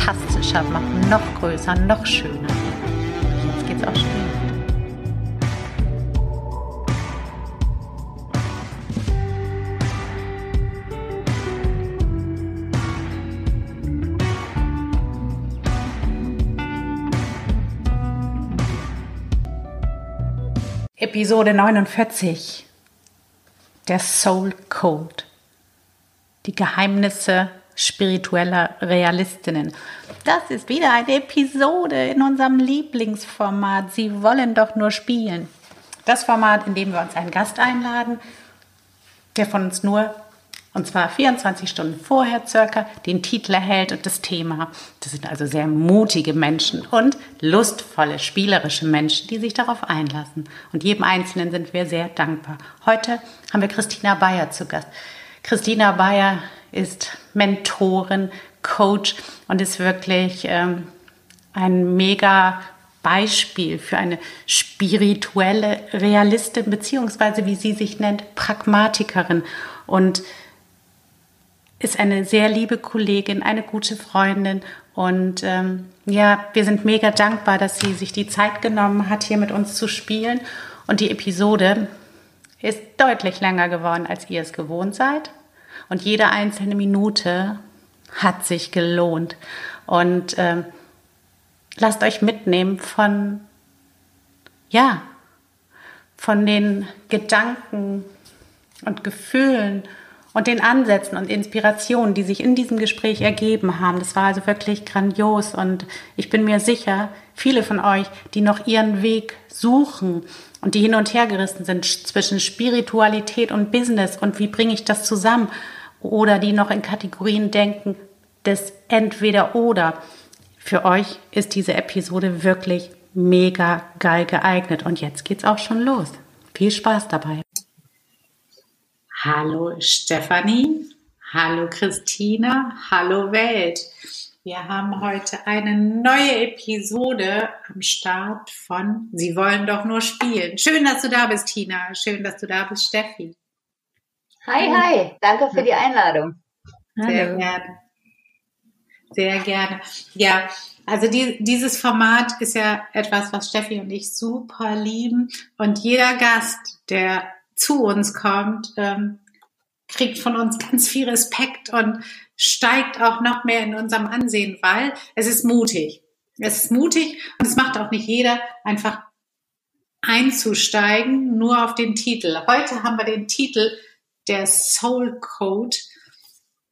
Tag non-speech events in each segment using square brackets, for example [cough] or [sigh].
fantastischer machen, noch größer, noch schöner. Jetzt geht's auch schon. Episode 49. Der Soul Code. Die Geheimnisse spiritueller Realistinnen. Das ist wieder eine Episode in unserem Lieblingsformat. Sie wollen doch nur spielen. Das Format, in dem wir uns einen Gast einladen, der von uns nur, und zwar 24 Stunden vorher circa, den Titel erhält und das Thema. Das sind also sehr mutige Menschen und lustvolle, spielerische Menschen, die sich darauf einlassen. Und jedem Einzelnen sind wir sehr dankbar. Heute haben wir Christina Bayer zu Gast. Christina Bayer ist Mentorin, Coach und ist wirklich ähm, ein mega Beispiel für eine spirituelle Realistin, beziehungsweise wie sie sich nennt, Pragmatikerin. Und ist eine sehr liebe Kollegin, eine gute Freundin. Und ähm, ja, wir sind mega dankbar, dass sie sich die Zeit genommen hat, hier mit uns zu spielen. Und die Episode ist deutlich länger geworden, als ihr es gewohnt seid. Und jede einzelne Minute hat sich gelohnt. Und äh, lasst euch mitnehmen von, ja, von den Gedanken und Gefühlen und den Ansätzen und Inspirationen, die sich in diesem Gespräch ergeben haben. Das war also wirklich grandios und ich bin mir sicher, viele von euch, die noch ihren Weg suchen und die hin und her gerissen sind zwischen Spiritualität und Business und wie bringe ich das zusammen oder die noch in Kategorien denken des entweder oder. Für euch ist diese Episode wirklich mega geil geeignet und jetzt geht's auch schon los. Viel Spaß dabei. Hallo Stefanie, hallo Christina, hallo Welt. Wir haben heute eine neue Episode am Start von Sie wollen doch nur spielen. Schön, dass du da bist, Tina. Schön, dass du da bist, Steffi. Hi, hi. Danke für die Einladung. Sehr Hallo. gerne. Sehr gerne. Ja, also die, dieses Format ist ja etwas, was Steffi und ich super lieben. Und jeder Gast, der zu uns kommt, ähm, kriegt von uns ganz viel Respekt und steigt auch noch mehr in unserem Ansehen, weil es ist mutig. Es ist mutig und es macht auch nicht jeder einfach einzusteigen, nur auf den Titel. Heute haben wir den Titel der Soul Code.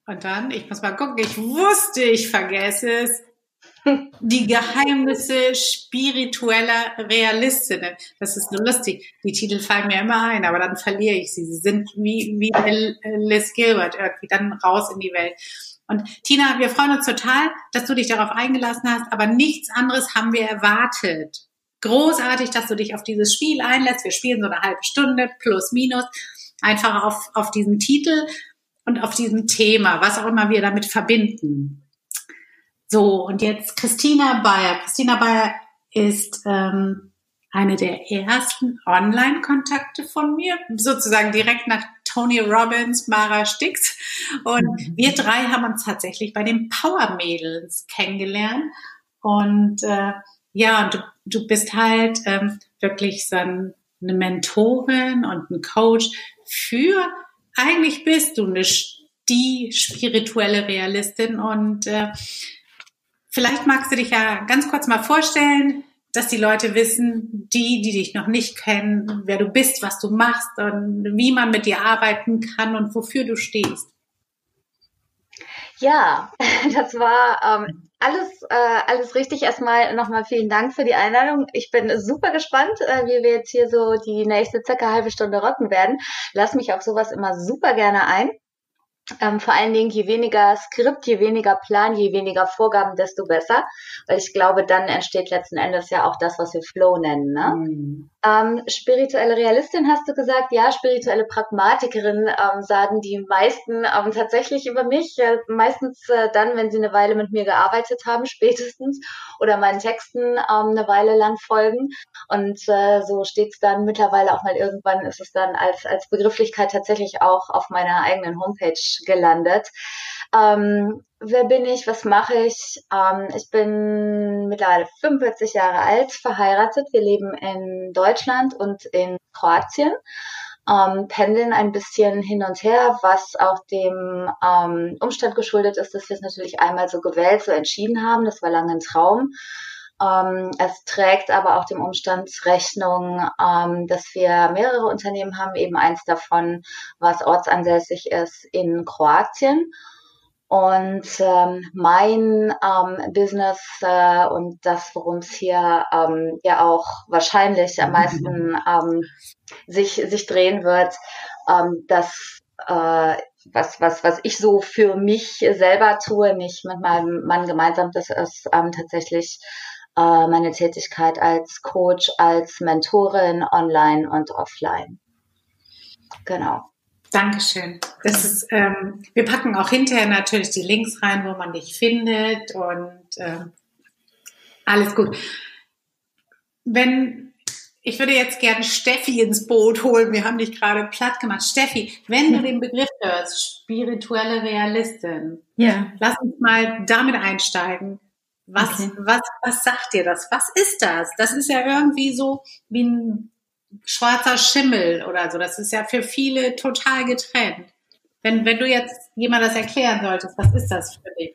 Und dann, ich muss mal gucken, ich wusste, ich vergesse es. Die Geheimnisse spiritueller Realistinnen. Das ist nur lustig. Die Titel fallen mir immer ein, aber dann verliere ich sie. Sie sind wie, wie Liz Gilbert irgendwie dann raus in die Welt. Und Tina, wir freuen uns total, dass du dich darauf eingelassen hast, aber nichts anderes haben wir erwartet. Großartig, dass du dich auf dieses Spiel einlässt. Wir spielen so eine halbe Stunde plus minus einfach auf, auf diesen Titel und auf diesem Thema, was auch immer wir damit verbinden. So, und jetzt Christina Bayer. Christina Bayer ist ähm, eine der ersten Online-Kontakte von mir, sozusagen direkt nach Tony Robbins, Mara Stix. Und mhm. wir drei haben uns tatsächlich bei den Power Mädels kennengelernt. Und äh, ja, und du, du bist halt ähm, wirklich so ein, eine Mentorin und ein Coach für, eigentlich bist du eine, die spirituelle Realistin und äh, vielleicht magst du dich ja ganz kurz mal vorstellen, dass die Leute wissen, die, die dich noch nicht kennen, wer du bist, was du machst und wie man mit dir arbeiten kann und wofür du stehst. Ja, [laughs] das war ähm, alles, äh, alles richtig. Erstmal nochmal vielen Dank für die Einladung. Ich bin super gespannt, äh, wie wir jetzt hier so die nächste circa halbe Stunde rocken werden. Lass mich auf sowas immer super gerne ein. ähm, vor allen Dingen, je weniger Skript, je weniger Plan, je weniger Vorgaben, desto besser. Weil ich glaube, dann entsteht letzten Endes ja auch das, was wir Flow nennen. Ne? Mhm. Ähm, spirituelle Realistin hast du gesagt, ja, spirituelle Pragmatikerin ähm, sagen die meisten ähm, tatsächlich über mich. Äh, meistens äh, dann, wenn sie eine Weile mit mir gearbeitet haben, [laughs] spätestens, oder meinen Texten ähm, eine Weile lang folgen. Und äh, so steht es dann mittlerweile auch mal irgendwann, ist es dann als, als Begrifflichkeit tatsächlich auch auf meiner eigenen Homepage gelandet. Ähm, wer bin ich? Was mache ich? Ähm, ich bin mittlerweile 45 Jahre alt, verheiratet. Wir leben in Deutschland und in Kroatien. Ähm, pendeln ein bisschen hin und her, was auch dem ähm, Umstand geschuldet ist, dass wir es natürlich einmal so gewählt, so entschieden haben. Das war lange ein Traum. Ähm, es trägt aber auch dem Umstand Rechnung, ähm, dass wir mehrere Unternehmen haben, eben eins davon, was ortsansässig ist in Kroatien. Und ähm, mein ähm, Business äh, und das, worum es hier ähm, ja auch wahrscheinlich am meisten [laughs] ähm, sich, sich drehen wird, ähm, das äh, was, was, was ich so für mich selber tue, nicht mit meinem Mann gemeinsam, das ist ähm, tatsächlich äh, meine Tätigkeit als Coach, als Mentorin online und offline. Genau. Dankeschön. Das ist, ähm, wir packen auch hinterher natürlich die Links rein, wo man dich findet und ähm, alles gut. Wenn ich würde jetzt gerne Steffi ins Boot holen. Wir haben dich gerade platt gemacht. Steffi, wenn du den Begriff hörst, spirituelle Realistin, ja. lass uns mal damit einsteigen. Was, okay. was, was sagt dir das? Was ist das? Das ist ja irgendwie so wie ein schwarzer Schimmel oder so. Das ist ja für viele total getrennt. Wenn, wenn du jetzt jemand das erklären solltest, was ist das für dich?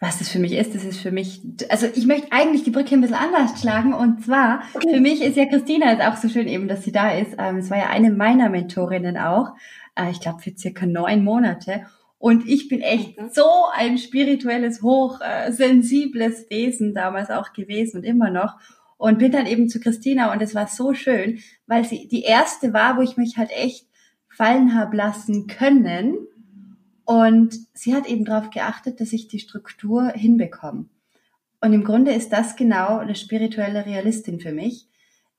Was das für mich ist, das ist für mich, also ich möchte eigentlich die Brücke ein bisschen anders schlagen und zwar, okay. für mich ist ja Christina ist auch so schön eben, dass sie da ist. Ähm, es war ja eine meiner Mentorinnen auch, äh, ich glaube für circa neun Monate und ich bin echt mhm. so ein spirituelles, hochsensibles Wesen damals auch gewesen und immer noch. Und bin dann eben zu Christina und es war so schön, weil sie die erste war, wo ich mich halt echt fallen habe lassen können. Und sie hat eben darauf geachtet, dass ich die Struktur hinbekomme. Und im Grunde ist das genau eine spirituelle Realistin für mich.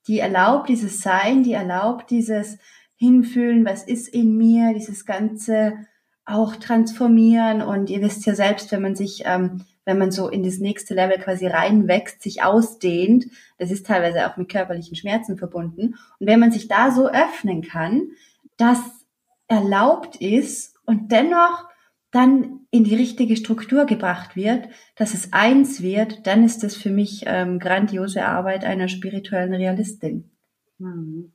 Die erlaubt dieses Sein, die erlaubt dieses Hinfühlen, was ist in mir, dieses ganze auch transformieren und ihr wisst ja selbst, wenn man sich, ähm, wenn man so in das nächste Level quasi reinwächst, sich ausdehnt, das ist teilweise auch mit körperlichen Schmerzen verbunden. Und wenn man sich da so öffnen kann, dass erlaubt ist und dennoch dann in die richtige Struktur gebracht wird, dass es eins wird, dann ist das für mich ähm, grandiose Arbeit einer spirituellen Realistin. Mhm.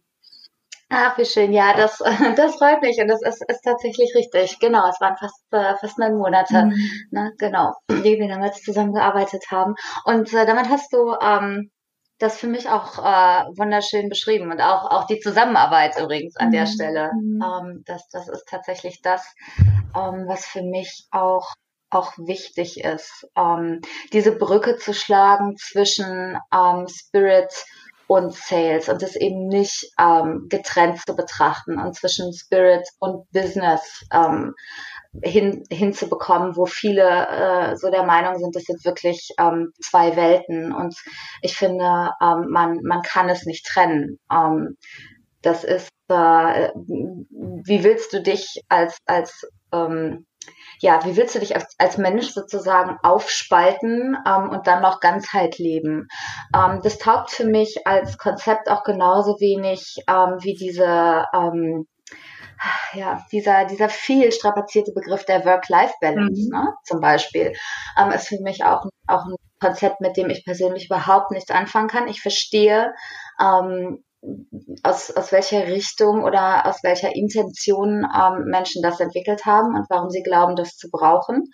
Ah, wie schön. Ja, das, [laughs] das freut mich und das ist, ist tatsächlich richtig. Genau, es waren fast, äh, fast neun Monate, mhm. ne, genau, die wir damals zusammengearbeitet haben. Und äh, damit hast du ähm, das für mich auch äh, wunderschön beschrieben und auch, auch die Zusammenarbeit übrigens an mhm. der Stelle. Mhm. Ähm, das, das ist tatsächlich das, ähm, was für mich auch auch wichtig ist, ähm, diese Brücke zu schlagen zwischen ähm, Spirit und Sales und das eben nicht ähm, getrennt zu betrachten und zwischen Spirit und Business ähm, hin, hinzubekommen, wo viele äh, so der Meinung sind, das sind wirklich ähm, zwei Welten und ich finde, ähm, man, man kann es nicht trennen. Ähm, das ist, äh, wie willst du dich als, als ähm, ja, wie willst du dich als, als Mensch sozusagen aufspalten ähm, und dann noch Ganzheit leben? Ähm, das taugt für mich als Konzept auch genauso wenig ähm, wie diese ähm, ja, dieser, dieser viel strapazierte Begriff der Work-Life-Balance, mhm. ne, zum Beispiel, ähm, ist für mich auch, auch ein Konzept, mit dem ich persönlich überhaupt nichts anfangen kann. Ich verstehe, ähm, aus, aus welcher Richtung oder aus welcher Intention ähm, Menschen das entwickelt haben und warum sie glauben, das zu brauchen.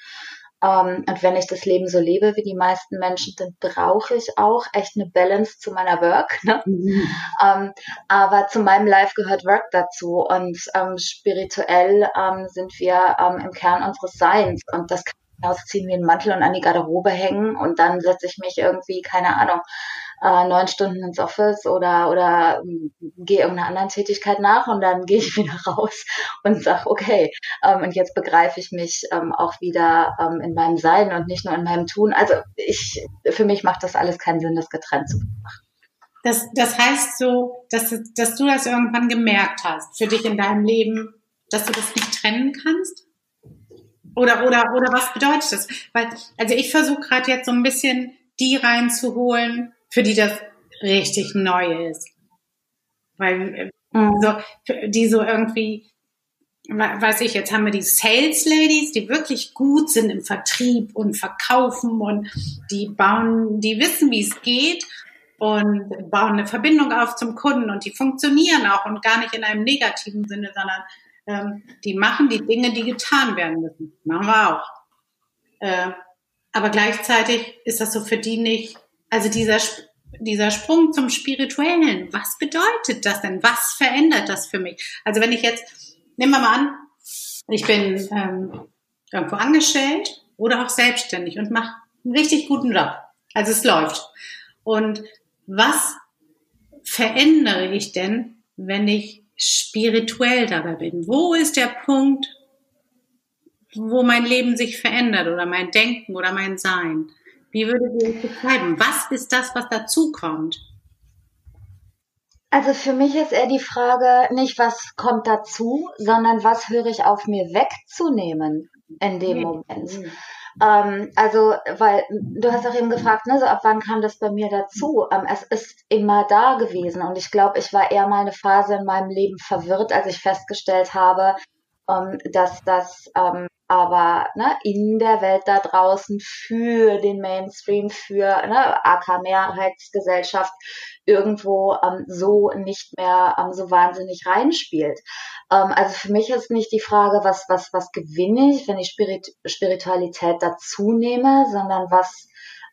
Ähm, und wenn ich das Leben so lebe wie die meisten Menschen, dann brauche ich auch echt eine Balance zu meiner Work. Ne? Mhm. Ähm, aber zu meinem Life gehört Work dazu und ähm, spirituell ähm, sind wir ähm, im Kern unseres Seins und das kann ausziehen wie einen Mantel und an die Garderobe hängen und dann setze ich mich irgendwie, keine Ahnung, äh, neun Stunden ins Office oder, oder ähm, gehe irgendeiner anderen Tätigkeit nach und dann [laughs] gehe ich wieder raus und sage, okay, ähm, und jetzt begreife ich mich ähm, auch wieder ähm, in meinem Sein und nicht nur in meinem Tun. Also ich, für mich macht das alles keinen Sinn, das getrennt zu machen. Das, das heißt so, dass, dass du das irgendwann gemerkt hast für dich in deinem Leben, dass du das nicht trennen kannst? Oder, oder, oder was bedeutet das? Weil, also ich versuche gerade jetzt so ein bisschen die reinzuholen, für die das richtig neu ist. Weil, mhm. so, die so irgendwie, weiß ich, jetzt haben wir die Sales Ladies, die wirklich gut sind im Vertrieb und verkaufen und die bauen, die wissen, wie es geht und bauen eine Verbindung auf zum Kunden und die funktionieren auch und gar nicht in einem negativen Sinne, sondern ähm, die machen die Dinge, die getan werden müssen. Machen wir auch. Äh, aber gleichzeitig ist das so für die nicht, also dieser, dieser Sprung zum Spirituellen, was bedeutet das denn? Was verändert das für mich? Also wenn ich jetzt, nehmen wir mal an, ich bin ähm, irgendwo angestellt oder auch selbstständig und mache einen richtig guten Job. Also es läuft. Und was verändere ich denn, wenn ich spirituell dabei bin? Wo ist der Punkt, wo mein Leben sich verändert oder mein Denken oder mein Sein? Wie würdet ihr es beschreiben? Was ist das, was dazu kommt? Also für mich ist eher die Frage nicht, was kommt dazu, sondern was höre ich auf mir wegzunehmen in dem Moment. Mhm. Ähm, also, weil du hast auch eben gefragt, ne, so ab wann kam das bei mir dazu? Ähm, es ist immer da gewesen und ich glaube, ich war eher mal eine Phase in meinem Leben verwirrt, als ich festgestellt habe, ähm, dass das ähm, aber ne, in der Welt da draußen für den Mainstream, für ne, AK Mehrheitsgesellschaft irgendwo ähm, so nicht mehr ähm, so wahnsinnig reinspielt. Ähm, also für mich ist nicht die Frage, was, was, was gewinne ich, wenn ich Spirit Spiritualität dazu nehme, sondern was,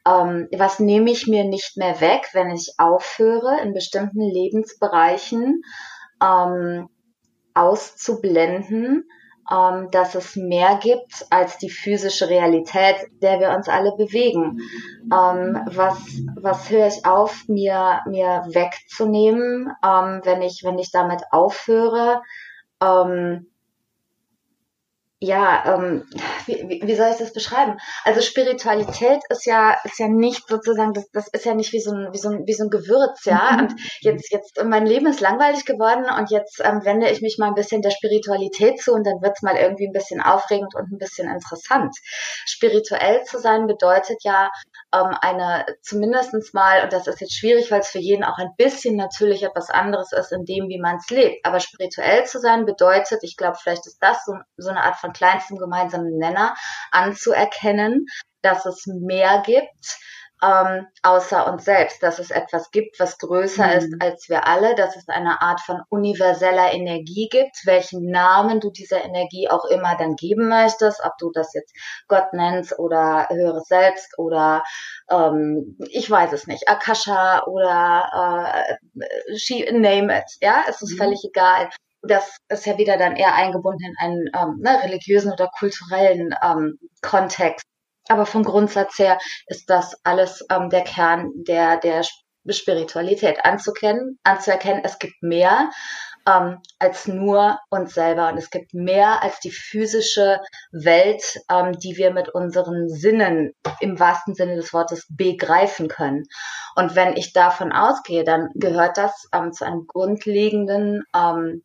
ähm, was nehme ich mir nicht mehr weg, wenn ich aufhöre, in bestimmten Lebensbereichen ähm, auszublenden, ähm, dass es mehr gibt als die physische Realität, der wir uns alle bewegen. Ähm, was, was höre ich auf, mir, mir wegzunehmen, ähm, wenn ich, wenn ich damit aufhöre? Ähm, ja, ähm, wie, wie soll ich das beschreiben? Also Spiritualität ist ja ist ja nicht sozusagen das, das ist ja nicht wie so ein wie so ein wie so ein Gewürz, ja. Mhm. Und jetzt jetzt mein Leben ist langweilig geworden und jetzt ähm, wende ich mich mal ein bisschen der Spiritualität zu und dann wird's mal irgendwie ein bisschen aufregend und ein bisschen interessant. Spirituell zu sein bedeutet ja ähm, eine zumindestens mal und das ist jetzt schwierig, weil es für jeden auch ein bisschen natürlich etwas anderes ist in dem, wie man es lebt. Aber spirituell zu sein bedeutet, ich glaube, vielleicht ist das so, so eine Art von kleinstem gemeinsamen Nenner anzuerkennen, dass es mehr gibt ähm, außer uns selbst, dass es etwas gibt, was größer mhm. ist als wir alle, dass es eine Art von universeller Energie gibt, welchen Namen du dieser Energie auch immer dann geben möchtest, ob du das jetzt Gott nennst oder höheres Selbst oder ähm, ich weiß es nicht, Akasha oder äh, name it, ja, es ist mhm. völlig egal das ist ja wieder dann eher eingebunden in einen ähm, ne, religiösen oder kulturellen ähm, Kontext. Aber vom Grundsatz her ist das alles ähm, der Kern der, der Spiritualität anzukennen, anzuerkennen, es gibt mehr ähm, als nur uns selber und es gibt mehr als die physische Welt, ähm, die wir mit unseren Sinnen im wahrsten Sinne des Wortes begreifen können. Und wenn ich davon ausgehe, dann gehört das ähm, zu einem grundlegenden ähm,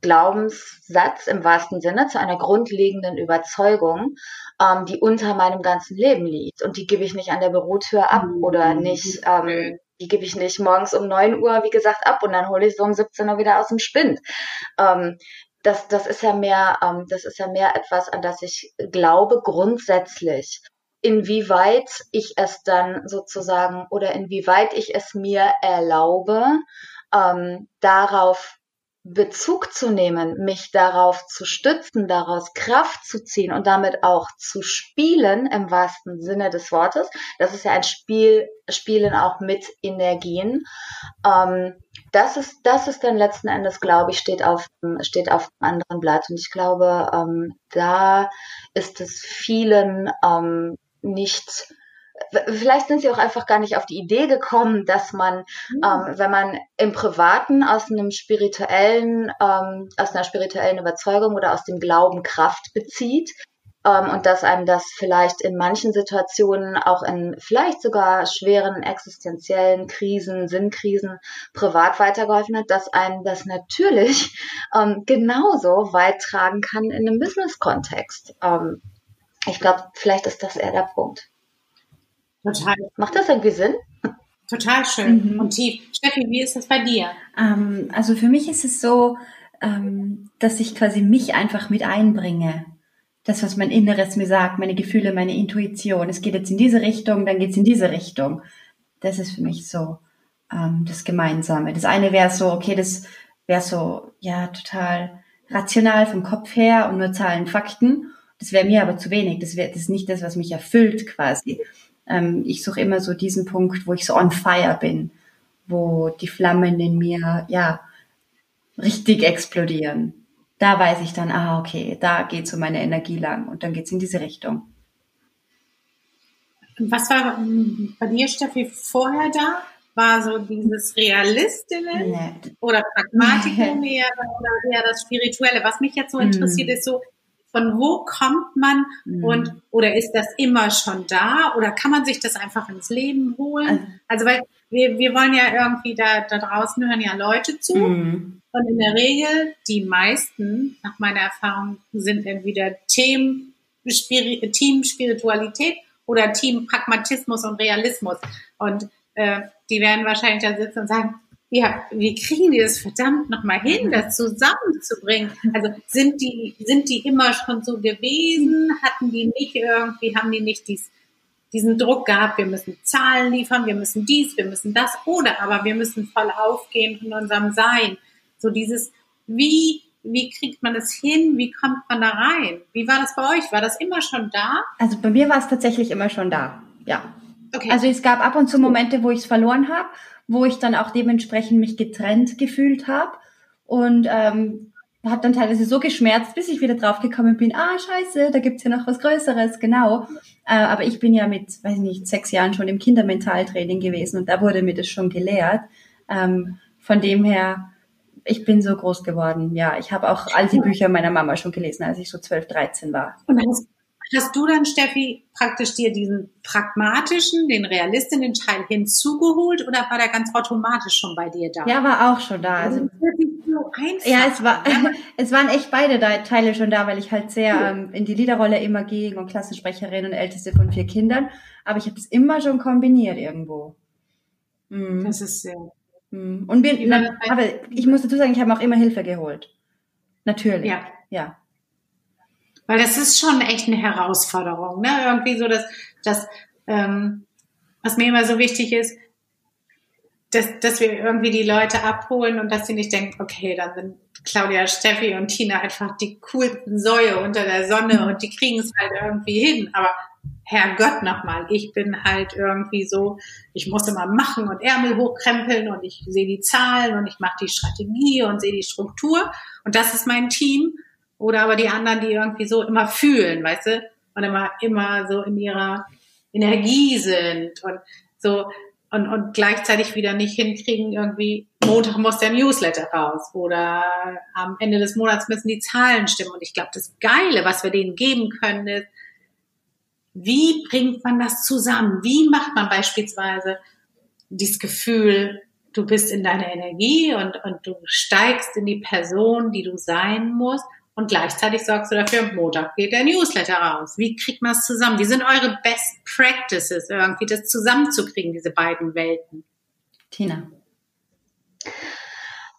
Glaubenssatz im wahrsten Sinne, zu einer grundlegenden Überzeugung, ähm, die unter meinem ganzen Leben liegt. Und die gebe ich nicht an der Bürotür ab mhm. oder nicht, ähm, die gebe ich nicht morgens um neun Uhr, wie gesagt, ab und dann hole ich so um 17 Uhr wieder aus dem Spind. Ähm, das, das ist ja mehr, ähm, das ist ja mehr etwas, an das ich glaube grundsätzlich. Inwieweit ich es dann sozusagen oder inwieweit ich es mir erlaube, ähm, darauf Bezug zu nehmen, mich darauf zu stützen, daraus Kraft zu ziehen und damit auch zu spielen im wahrsten Sinne des Wortes. Das ist ja ein Spiel, Spielen auch mit Energien. Ähm, das ist, das ist dann letzten Endes, glaube ich, steht auf, steht auf einem anderen Blatt. Und ich glaube, ähm, da ist es vielen ähm, nicht vielleicht sind sie auch einfach gar nicht auf die Idee gekommen, dass man, mhm. ähm, wenn man im Privaten aus einem spirituellen, ähm, aus einer spirituellen Überzeugung oder aus dem Glauben Kraft bezieht, ähm, und dass einem das vielleicht in manchen Situationen, auch in vielleicht sogar schweren existenziellen Krisen, Sinnkrisen, privat weitergeholfen hat, dass einem das natürlich [laughs] ähm, genauso weit tragen kann in einem Business-Kontext. Ähm, ich glaube, vielleicht ist das eher der Punkt. Total. Macht das irgendwie Sinn? Total schön mhm. und tief. Steffi, wie ist das bei dir? Ähm, also für mich ist es so, ähm, dass ich quasi mich einfach mit einbringe das, was mein Inneres mir sagt, meine Gefühle, meine Intuition. Es geht jetzt in diese Richtung, dann geht es in diese Richtung. Das ist für mich so ähm, das Gemeinsame. Das eine wäre so, okay, das wäre so, ja, total rational vom Kopf her und nur Zahlen, Fakten. Das wäre mir aber zu wenig. Das wäre das ist nicht das, was mich erfüllt quasi. Ähm, ich suche immer so diesen Punkt, wo ich so on fire bin, wo die Flammen in mir, ja, richtig explodieren da weiß ich dann, ah, okay, da geht so meine Energie lang und dann geht's in diese Richtung. Was war bei dir, Steffi, vorher da? War so dieses Realistinnen nee. oder Pragmatikum nee. eher, oder eher das Spirituelle? Was mich jetzt so interessiert, mm. ist so, von wo kommt man mm. und oder ist das immer schon da oder kann man sich das einfach ins Leben holen? Also, also weil wir, wir wollen ja irgendwie da, da draußen hören ja Leute zu. Mm. Und in der Regel, die meisten, nach meiner Erfahrung, sind entweder Team, Spiri Team Spiritualität oder Team Pragmatismus und Realismus. Und äh, die werden wahrscheinlich da sitzen und sagen, ja, wie kriegen die das verdammt nochmal hin, das zusammenzubringen? Also sind die, sind die immer schon so gewesen? Hatten die nicht irgendwie, haben die nicht dies, diesen Druck gehabt, wir müssen Zahlen liefern, wir müssen dies, wir müssen das, oder aber wir müssen voll aufgehen in unserem Sein. So dieses, wie, wie kriegt man das hin? Wie kommt man da rein? Wie war das bei euch? War das immer schon da? Also bei mir war es tatsächlich immer schon da. Ja. Okay. Also es gab ab und zu Momente, wo ich es verloren habe, wo ich dann auch dementsprechend mich getrennt gefühlt habe und ähm, hat dann teilweise so geschmerzt, bis ich wieder draufgekommen bin, ah, scheiße, da gibt's ja noch was Größeres, genau. Äh, aber ich bin ja mit, weiß nicht, sechs Jahren schon im Kindermentaltraining gewesen und da wurde mir das schon gelehrt. Ähm, von dem her ich bin so groß geworden. Ja, ich habe auch all die Bücher meiner Mama schon gelesen, als ich so 12, 13 war. Und hast, hast du dann, Steffi, praktisch dir diesen pragmatischen, den realistischen Teil hinzugeholt oder war der ganz automatisch schon bei dir da? Ja, war auch schon da. Also, so ja, es war, [laughs] es waren echt beide Teile schon da, weil ich halt sehr ähm, in die Liederrolle immer ging und Klassensprecherin und älteste von vier Kindern. Aber ich habe das immer schon kombiniert irgendwo. Mhm. Das ist sehr hm. Und wir, na, aber ich muss dazu sagen, ich habe auch immer Hilfe geholt. Natürlich. Ja. ja. Weil das ist schon echt eine Herausforderung, ne? Irgendwie so, dass, dass ähm, was mir immer so wichtig ist, dass, dass wir irgendwie die Leute abholen und dass sie nicht denken, okay, dann sind Claudia, Steffi und Tina einfach die coolsten Säue unter der Sonne und die kriegen es halt irgendwie hin. Aber Herrgott nochmal, ich bin halt irgendwie so, ich muss immer machen und Ärmel hochkrempeln und ich sehe die Zahlen und ich mache die Strategie und sehe die Struktur und das ist mein Team. Oder aber die anderen, die irgendwie so immer fühlen, weißt du, und immer, immer so in ihrer Energie sind und so und, und gleichzeitig wieder nicht hinkriegen, irgendwie Montag muss der Newsletter raus oder am Ende des Monats müssen die Zahlen stimmen. Und ich glaube, das Geile, was wir denen geben können, ist, wie bringt man das zusammen? Wie macht man beispielsweise dieses Gefühl, du bist in deiner Energie und, und du steigst in die Person, die du sein musst und gleichzeitig sorgst du dafür, Montag geht der Newsletter raus. Wie kriegt man es zusammen? Wie sind eure Best Practices, irgendwie das zusammenzukriegen, diese beiden Welten? Tina.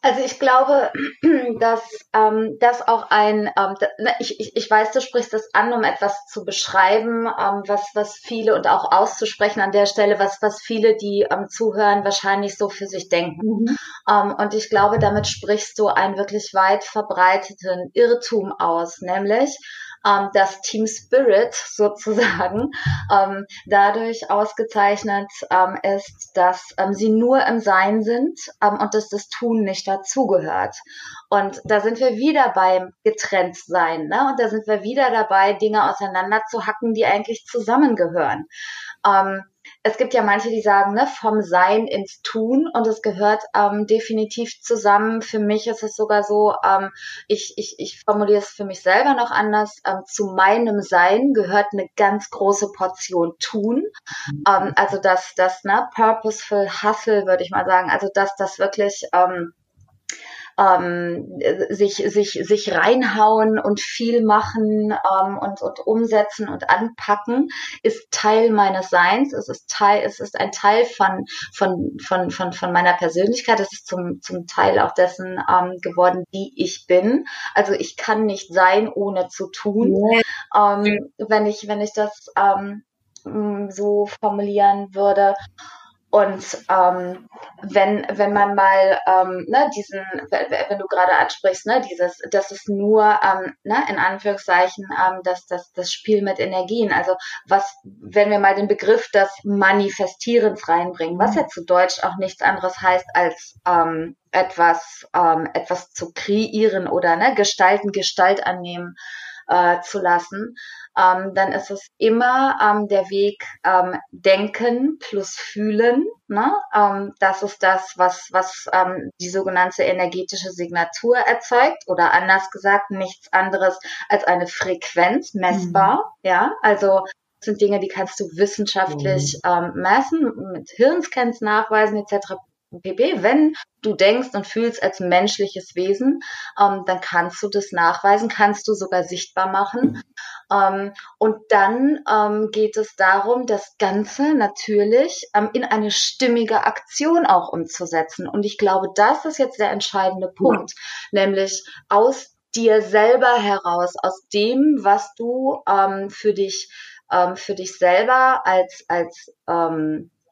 Also ich glaube, [clears throat] dass ähm, das auch ein, ähm, ne, ich, ich, ich weiß, du sprichst das an, um etwas zu beschreiben, ähm, was, was viele und auch auszusprechen an der Stelle, was, was viele, die ähm, zuhören, wahrscheinlich so für sich denken. Mhm. Ähm, und ich glaube, damit sprichst du einen wirklich weit verbreiteten Irrtum aus, nämlich, ähm, das Team Spirit [laughs] sozusagen ähm, dadurch ausgezeichnet ähm, ist, dass ähm, sie nur im Sein sind ähm, und dass das Tun nicht dazugehört. Und da sind wir wieder beim Getrenntsein, ne? Und da sind wir wieder dabei, Dinge auseinanderzuhacken, die eigentlich zusammengehören. Ähm, es gibt ja manche, die sagen, ne, vom Sein ins Tun und es gehört ähm, definitiv zusammen. Für mich ist es sogar so, ähm, ich, ich, ich formuliere es für mich selber noch anders. Ähm, zu meinem Sein gehört eine ganz große Portion Tun. Ähm, also das, das, ne, Purposeful Hustle, würde ich mal sagen. Also dass das wirklich ähm, ähm, sich, sich, sich reinhauen und viel machen ähm, und, und umsetzen und anpacken, ist Teil meines Seins. Es ist Teil, es ist ein Teil von, von, von, von, von meiner Persönlichkeit. Es ist zum, zum Teil auch dessen ähm, geworden, wie ich bin. Also ich kann nicht sein, ohne zu tun. Ja. Ähm, wenn ich, wenn ich das ähm, so formulieren würde. Und ähm, wenn, wenn man mal ähm, ne, diesen, wenn du gerade ansprichst, ne, dieses, das ist nur ähm, ne, in Anführungszeichen ähm, das, das, das Spiel mit Energien. Also was, wenn wir mal den Begriff des Manifestierens reinbringen, was ja zu Deutsch auch nichts anderes heißt als ähm, etwas, ähm, etwas zu kreieren oder ne, gestalten, Gestalt annehmen äh, zu lassen, ähm, dann ist es immer ähm, der Weg ähm, Denken plus Fühlen. Ne? Ähm, das ist das, was, was ähm, die sogenannte energetische Signatur erzeugt oder anders gesagt nichts anderes als eine Frequenz messbar. Mhm. Ja, also sind Dinge, die kannst du wissenschaftlich mhm. ähm, messen, mit Hirnscans nachweisen etc pp. Wenn du denkst und fühlst als menschliches Wesen, ähm, dann kannst du das nachweisen, kannst du sogar sichtbar machen. Ähm, und dann ähm, geht es darum, das Ganze natürlich ähm, in eine stimmige Aktion auch umzusetzen. Und ich glaube, das ist jetzt der entscheidende Punkt, ja. nämlich aus dir selber heraus, aus dem, was du ähm, für dich ähm, für dich selber als als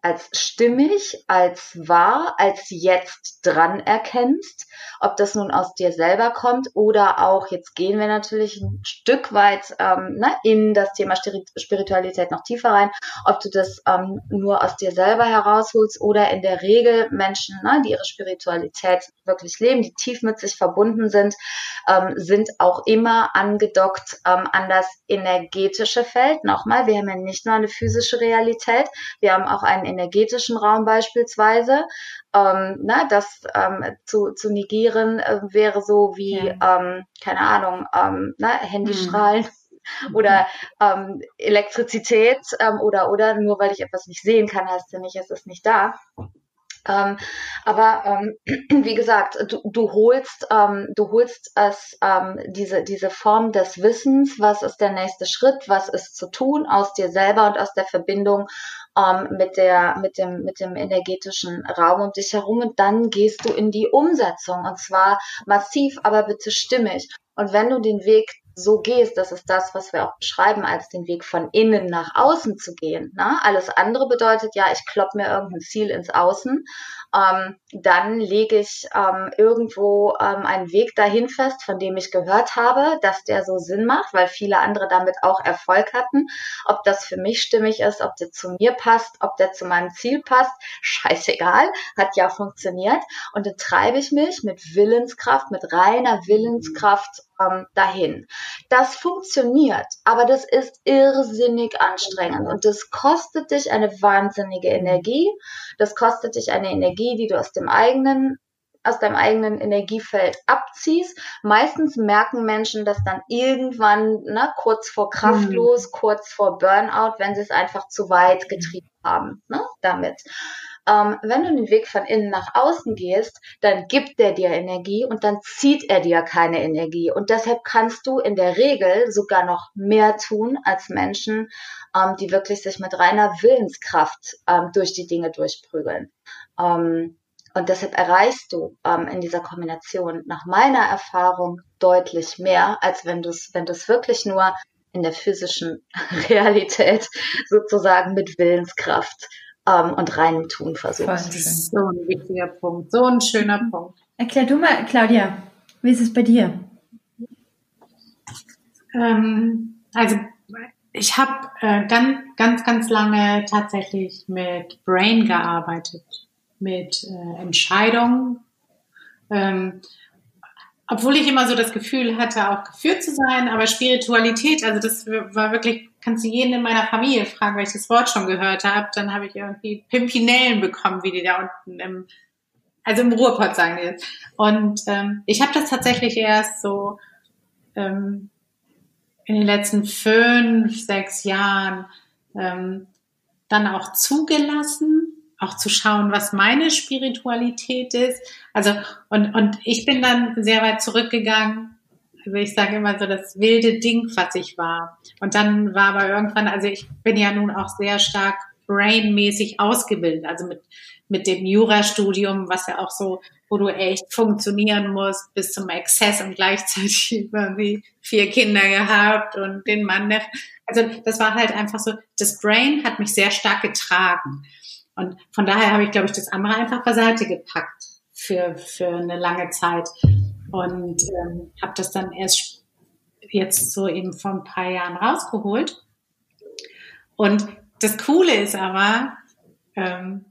als stimmig, als wahr, als jetzt dran erkennst, ob das nun aus dir selber kommt oder auch, jetzt gehen wir natürlich ein Stück weit ähm, ne, in das Thema Spiritualität noch tiefer rein, ob du das ähm, nur aus dir selber herausholst oder in der Regel Menschen, ne, die ihre Spiritualität wirklich leben, die tief mit sich verbunden sind, ähm, sind auch immer angedockt ähm, an das energetische Feld. Nochmal, wir haben ja nicht nur eine physische Realität, wir haben auch einen energetischen Raum beispielsweise. Ähm, na, das ähm, zu, zu negieren äh, wäre so wie, ja. ähm, keine Ahnung, ähm, na, Handystrahlen. Hm [laughs] oder ähm, Elektrizität ähm, oder oder nur weil ich etwas nicht sehen kann, heißt ja nicht, es ist nicht da. Ähm, aber ähm, [clears throat] wie gesagt, du, du holst, ähm, du holst es ähm, diese diese Form des Wissens, was ist der nächste Schritt, was ist zu tun aus dir selber und aus der Verbindung ähm, mit der mit dem mit dem energetischen Raum um dich herum und dann gehst du in die Umsetzung und zwar massiv, aber bitte stimmig. Und wenn du den Weg so gehst, das ist das, was wir auch beschreiben, als den Weg von innen nach außen zu gehen. Ne? Alles andere bedeutet ja, ich klopp mir irgendein Ziel ins Außen, ähm, dann lege ich ähm, irgendwo ähm, einen Weg dahin fest, von dem ich gehört habe, dass der so Sinn macht, weil viele andere damit auch Erfolg hatten. Ob das für mich stimmig ist, ob der zu mir passt, ob der zu meinem Ziel passt, [laughs] scheißegal, hat ja funktioniert. Und dann treibe ich mich mit Willenskraft, mit reiner Willenskraft ähm, dahin. Das funktioniert, aber das ist irrsinnig anstrengend und das kostet dich eine wahnsinnige Energie. Das kostet dich eine Energie, die du aus dem eigenen aus deinem eigenen Energiefeld abziehst. Meistens merken Menschen das dann irgendwann ne, kurz vor kraftlos, mhm. kurz vor Burnout, wenn sie es einfach zu weit getrieben haben ne, damit ähm, wenn du den Weg von innen nach außen gehst, dann gibt er dir Energie und dann zieht er dir keine Energie. Und deshalb kannst du in der Regel sogar noch mehr tun als Menschen, ähm, die wirklich sich mit reiner Willenskraft ähm, durch die Dinge durchprügeln. Ähm, und deshalb erreichst du ähm, in dieser Kombination nach meiner Erfahrung deutlich mehr, als wenn du es wenn wirklich nur in der physischen [laughs] Realität sozusagen mit Willenskraft ähm, und reinem Tun versuchst. Das ist so ein wichtiger Punkt, so ein schöner Punkt. Erklär du mal, Claudia, wie ist es bei dir? Ähm, also ich habe äh, ganz, ganz, ganz lange tatsächlich mit Brain gearbeitet, mit äh, Entscheidungen. Ähm, obwohl ich immer so das Gefühl hatte, auch geführt zu sein, aber Spiritualität, also das war wirklich, kannst du jeden in meiner Familie fragen, weil ich das Wort schon gehört habe, dann habe ich irgendwie Pimpinellen bekommen, wie die da unten im, also im Ruhrpott sagen die jetzt. Und ähm, ich habe das tatsächlich erst so ähm, in den letzten fünf, sechs Jahren ähm, dann auch zugelassen, auch zu schauen, was meine Spiritualität ist. Also, und, und ich bin dann sehr weit zurückgegangen. Also ich sage immer so das wilde Ding, was ich war. Und dann war aber irgendwann, also ich bin ja nun auch sehr stark brainmäßig ausgebildet, also mit, mit dem Jurastudium, was ja auch so, wo du echt funktionieren musst bis zum Exzess und gleichzeitig [laughs] irgendwie vier Kinder gehabt und den Mann. Also das war halt einfach so, das Brain hat mich sehr stark getragen. Und von daher habe ich, glaube ich, das andere einfach beiseite gepackt für, für eine lange Zeit und ähm, habe das dann erst jetzt so eben vor ein paar Jahren rausgeholt. Und das Coole ist aber, ähm,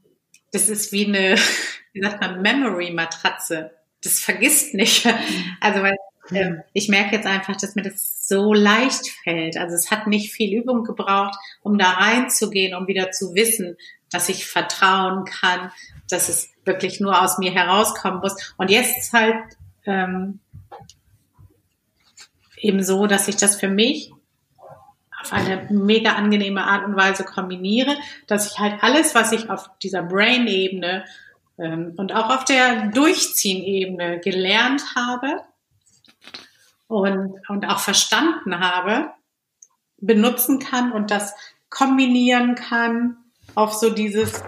das ist wie eine, [laughs] wie sagt man, Memory-Matratze. Das vergisst nicht. [laughs] Also weil ähm, ich merke jetzt einfach, dass mir das so leicht fällt. Also es hat nicht viel Übung gebraucht, um da reinzugehen, um wieder zu wissen, dass ich vertrauen kann, dass es wirklich nur aus mir herauskommen muss. Und jetzt halt ähm, eben so, dass ich das für mich auf eine mega angenehme Art und Weise kombiniere, dass ich halt alles, was ich auf dieser Brain-Ebene ähm, und auch auf der Durchziehen-Ebene gelernt habe und, und auch verstanden habe, benutzen kann und das kombinieren kann auf so dieses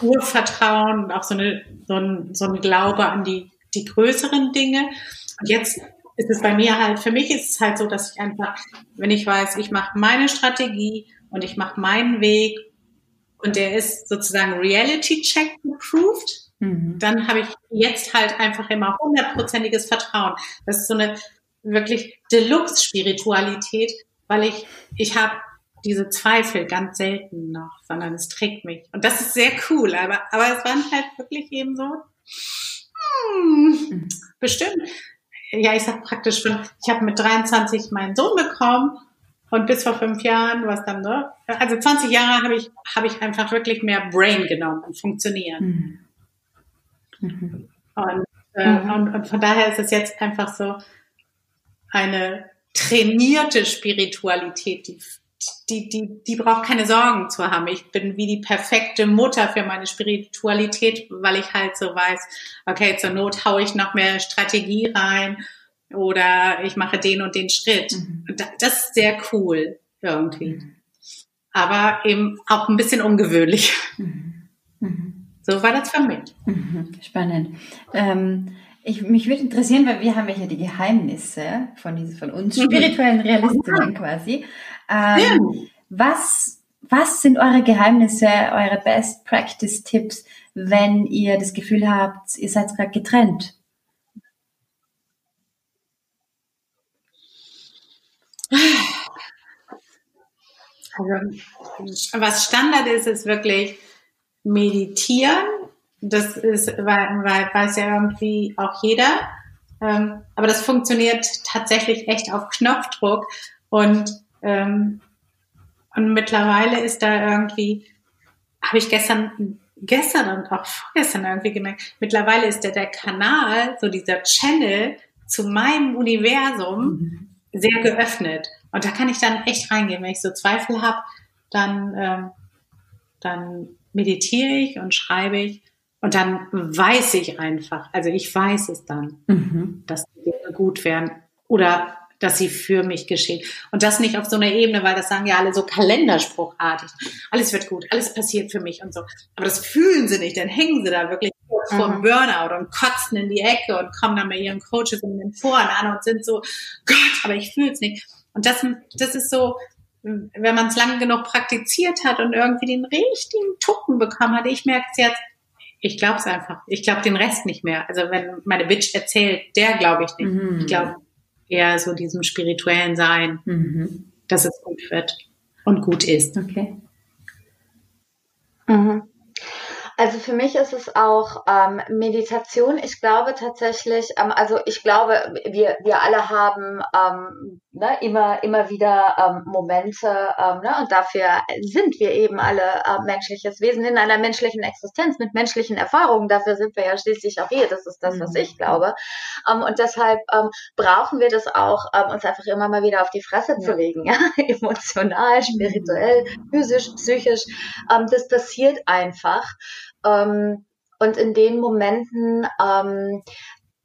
Urvertrauen und auch so, eine, so, ein, so ein Glaube an die, die größeren Dinge. Und jetzt ist es bei mir halt, für mich ist es halt so, dass ich einfach, wenn ich weiß, ich mache meine Strategie und ich mache meinen Weg und der ist sozusagen Reality-Check approved, mhm. dann habe ich jetzt halt einfach immer hundertprozentiges Vertrauen. Das ist so eine wirklich Deluxe-Spiritualität, weil ich, ich habe diese Zweifel ganz selten noch, sondern es trägt mich. Und das ist sehr cool, aber, aber es waren halt wirklich eben so, hm, bestimmt. Ja, ich sag praktisch schon, ich habe mit 23 meinen Sohn bekommen und bis vor fünf Jahren, was dann so, also 20 Jahre habe ich, habe ich einfach wirklich mehr Brain genommen und funktionieren. Mhm. Und, äh, mhm. und, und von daher ist es jetzt einfach so eine trainierte Spiritualität, die die, die, die braucht keine Sorgen zu haben. Ich bin wie die perfekte Mutter für meine Spiritualität, weil ich halt so weiß, okay, zur Not haue ich noch mehr Strategie rein oder ich mache den und den Schritt. Mhm. Das ist sehr cool irgendwie. Mhm. Aber eben auch ein bisschen ungewöhnlich. Mhm. mhm. So war das für mich. Mhm. Spannend. Ähm, ich, mich würde interessieren, weil wir haben ja hier die Geheimnisse von, diesen, von uns spirituellen Realistinnen quasi. Ähm, was, was sind eure Geheimnisse, eure Best Practice Tipps, wenn ihr das Gefühl habt, ihr seid gerade getrennt? Also, was Standard ist, ist wirklich meditieren. Das ist, weil, weiß ja irgendwie auch jeder. Ähm, aber das funktioniert tatsächlich echt auf Knopfdruck. Und ähm, und mittlerweile ist da irgendwie, habe ich gestern, gestern und auch vorgestern irgendwie gemerkt, mittlerweile ist der, der Kanal, so dieser Channel zu meinem Universum mhm. sehr geöffnet. Und da kann ich dann echt reingehen. Wenn ich so Zweifel habe, dann, ähm, dann meditiere ich und schreibe ich. Und dann weiß ich einfach, also ich weiß es dann, mhm. dass die Dinge gut werden. Oder dass sie für mich geschehen. Und das nicht auf so einer Ebene, weil das sagen ja alle so kalenderspruchartig. Alles wird gut, alles passiert für mich und so. Aber das fühlen sie nicht, dann hängen sie da wirklich mhm. vor dem Burnout und kotzen in die Ecke und kommen dann bei ihren Coaches in den Foren an und sind so, Gott, aber ich fühle es nicht. Und das, das ist so, wenn man es lange genug praktiziert hat und irgendwie den richtigen Tucken bekommen hat, ich merke es jetzt, ich glaube es einfach. Ich glaube den Rest nicht mehr. Also wenn meine Bitch erzählt, der glaube ich nicht. Mhm. Ich glaube, eher so diesem spirituellen Sein, mhm. dass es gut wird und gut ist. Okay. Mhm. Also für mich ist es auch ähm, Meditation. Ich glaube tatsächlich, ähm, also ich glaube, wir, wir alle haben ähm, ne, immer, immer wieder ähm, Momente ähm, ne, und dafür sind wir eben alle äh, menschliches Wesen in einer menschlichen Existenz mit menschlichen Erfahrungen. Dafür sind wir ja schließlich auch hier. Das ist das, was ich mhm. glaube. Ähm, und deshalb ähm, brauchen wir das auch, ähm, uns einfach immer mal wieder auf die Fresse ja. zu legen. [laughs] Ja? Emotional, spirituell, physisch, psychisch. Ähm, das passiert einfach. Ähm, und in den Momenten, ähm,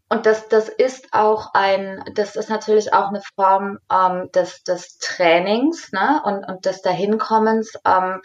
und das, das ist auch ein, das ist natürlich auch eine Form ähm, des, des Trainings ne? und, und des Dahinkommens, ähm,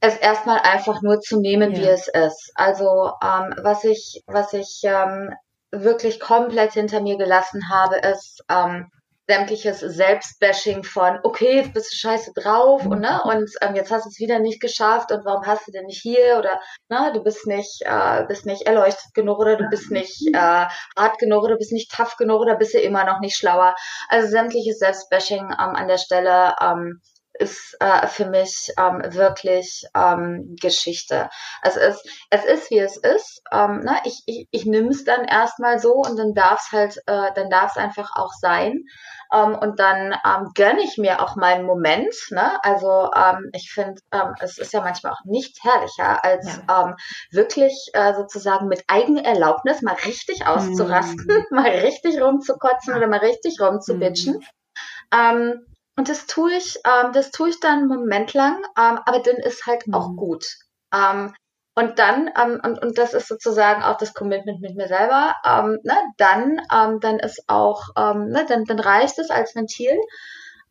es erstmal einfach nur zu nehmen, ja. wie es ist. Also ähm, was ich, was ich ähm, wirklich komplett hinter mir gelassen habe, ist ähm, sämtliches Selbstbashing von, okay, jetzt bist du scheiße drauf und, ne, und ähm, jetzt hast du es wieder nicht geschafft und warum hast du denn nicht hier oder ne, du bist nicht, äh, bist nicht erleuchtet genug oder du bist nicht äh, hart genug oder du bist nicht tough genug oder bist du immer noch nicht schlauer. Also sämtliches Selbstbashing ähm, an der Stelle ähm, ist äh, für mich ähm, wirklich ähm, Geschichte. Es ist, es ist wie es ist. Ähm, ne? Ich, ich, ich nehme es dann erstmal so und dann darf es halt, äh, dann darf es einfach auch sein. Ähm, und dann ähm, gönne ich mir auch meinen Moment. Ne? Also ähm, ich finde, ähm, es ist ja manchmal auch nichts herrlicher, als ja. ähm, wirklich äh, sozusagen mit Eigenerlaubnis mal richtig auszurasten, mm. [laughs] mal richtig rumzukotzen oder mal richtig rumzubitchen. Mm. Ähm, und das tue ich, ähm, das tue ich dann einen Moment lang, ähm, aber dann ist halt mm. auch gut. Ähm, und dann, ähm, und, und das ist sozusagen auch das Commitment mit mir selber, ähm, ne, dann, ähm, dann ist auch, ne, dann, dann reicht es als Ventil.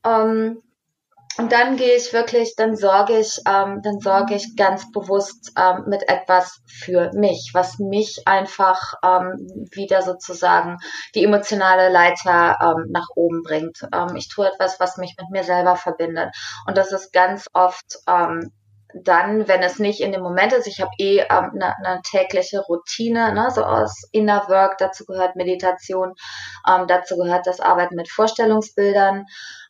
Ähm, und dann gehe ich wirklich, dann sorge ich, ähm, dann sorge ich ganz bewusst ähm, mit etwas für mich, was mich einfach ähm, wieder sozusagen die emotionale Leiter ähm, nach oben bringt. Ähm, ich tue etwas, was mich mit mir selber verbindet. Und das ist ganz oft ähm, dann, wenn es nicht in dem Moment ist, ich habe eh eine ähm, ne, ne tägliche Routine, ne, so aus Inner Work, dazu gehört Meditation, ähm, dazu gehört das Arbeiten mit Vorstellungsbildern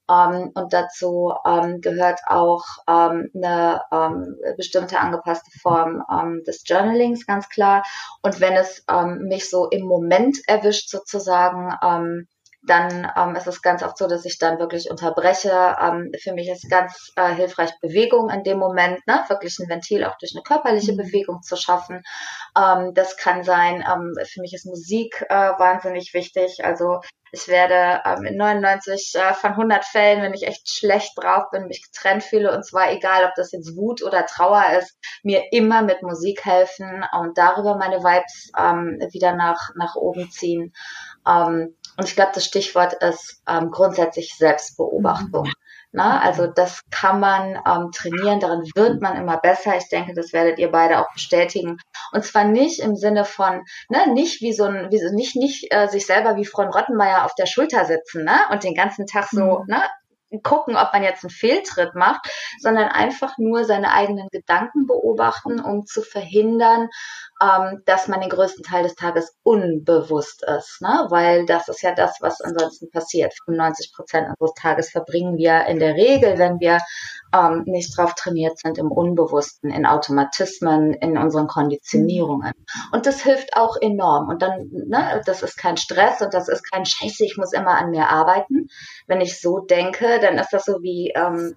ähm, und dazu ähm, gehört auch ähm, eine ähm, bestimmte angepasste Form ähm, des Journalings, ganz klar. Und wenn es ähm, mich so im Moment erwischt sozusagen, dann ähm, ist es ganz oft so, dass ich dann wirklich unterbreche. Ähm, für mich ist ganz äh, hilfreich Bewegung in dem Moment, ne? wirklich ein Ventil auch durch eine körperliche mhm. Bewegung zu schaffen. Ähm, das kann sein, ähm, für mich ist Musik äh, wahnsinnig wichtig. Also ich werde ähm, in 99 äh, von 100 Fällen, wenn ich echt schlecht drauf bin, mich getrennt fühle, und zwar egal, ob das jetzt Wut oder Trauer ist, mir immer mit Musik helfen und darüber meine Vibes ähm, wieder nach, nach oben ziehen. Ähm, und ich glaube, das Stichwort ist ähm, grundsätzlich Selbstbeobachtung. Mhm. Na, also das kann man ähm, trainieren, darin wird man immer besser. Ich denke, das werdet ihr beide auch bestätigen. Und zwar nicht im Sinne von, ne, nicht wie so ein, wie so, nicht, nicht äh, sich selber wie Freund Rottenmeier auf der Schulter sitzen, ne? Und den ganzen Tag so, mhm. ne, gucken, ob man jetzt einen Fehltritt macht, sondern einfach nur seine eigenen Gedanken beobachten, um zu verhindern, ähm, dass man den größten Teil des Tages unbewusst ist, ne? weil das ist ja das, was ansonsten passiert. 95 Prozent unseres Tages verbringen wir in der Regel, wenn wir ähm, nicht drauf trainiert sind, im Unbewussten, in Automatismen, in unseren Konditionierungen. Und das hilft auch enorm. Und dann, ne, das ist kein Stress und das ist kein Scheiße, ich muss immer an mir arbeiten. Wenn ich so denke, dann ist das so wie, ähm,